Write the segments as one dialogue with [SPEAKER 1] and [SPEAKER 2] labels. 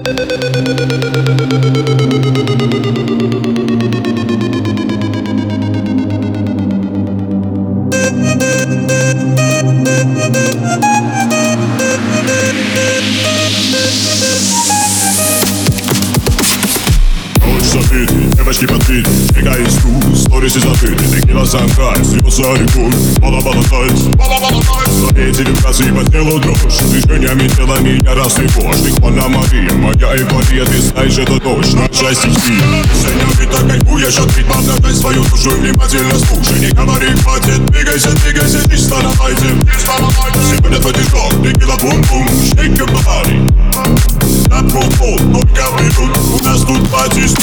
[SPEAKER 1] Ночь забит, девочки под бит Фига из туз, сторис и закрыты Текила санрайз, льется рекой Бала-бала тайц, бала-бала тайц Эти вибрации по телу дрожь Движениями тела меня растревожь Ты Хвана Мария, моя эйфория Ты знаешь, это точно Часть стихи Сеньорита, кайфуешь от ритма Обнажай свою душу внимательно слушай. Не говори, хватит Двигайся, двигайся, чисто на лайте Сегодня твой движок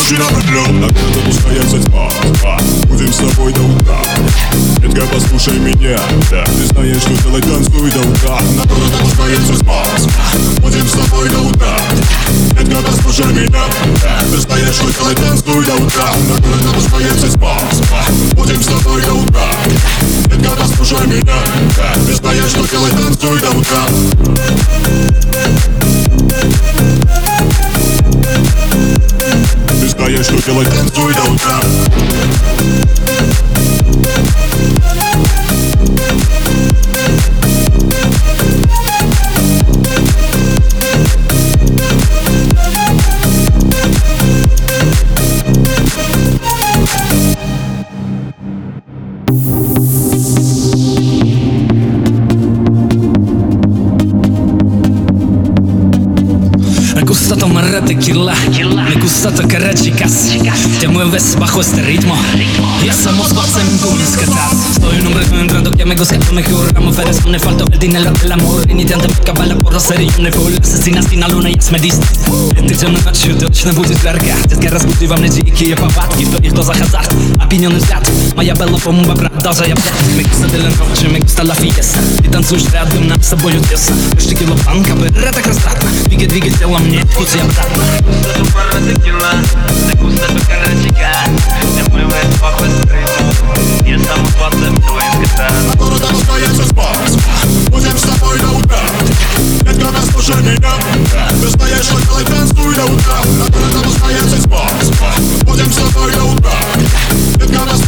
[SPEAKER 1] пати, случай на влюблен На городу пускается тьма, тьма Будем с тобой до утра. Детка, послушай меня, да Ты знаешь, что делать, танцуй до утра. На городу пускается тьма, тьма Будем с тобой до утра. Детка, послушай меня, да Ты знаешь, что делать, танцуй до утра. На городу пускается тьма, тьма Будем с тобой до утра. Детка, послушай меня, да Ты знаешь, что делать, танцуй до утра Ты знаешь, что делать, танцуй до утра
[SPEAKER 2] gusta tomar tequila, me gusta tocar chicas Te mueves bajo este ritmo Y hacemos cosas en tus catas Soy un hombre entrando que me gusta lo mejor La mujer es un falta el dinero el amor I nie te cabala por hacer y un full Asesina sin la luna jest me dist Ty ciemno nocью точно будет жарко Детка, разбуди во мне дикие повадки Что их, то за хазарт, опьяненный взгляд Моя белла бомба, брат, даже я взят Me gusta de la noche, me gusta la fiesta Ты танцуешь рядом, нам с тобою тесно Лишь текила банка, это так растратно Двигай, двигай тело мне, путь и обратно
[SPEAKER 3] Gusta tu forma tequila, te gusta tu cara chica Te mueve el ojo estrella y estamos
[SPEAKER 1] potem i na utra Jedno nas to szermienia, wyznajesz jak dalej ten stój na utra Na tyle to dostaje przez pas, podziem szlapą i na nas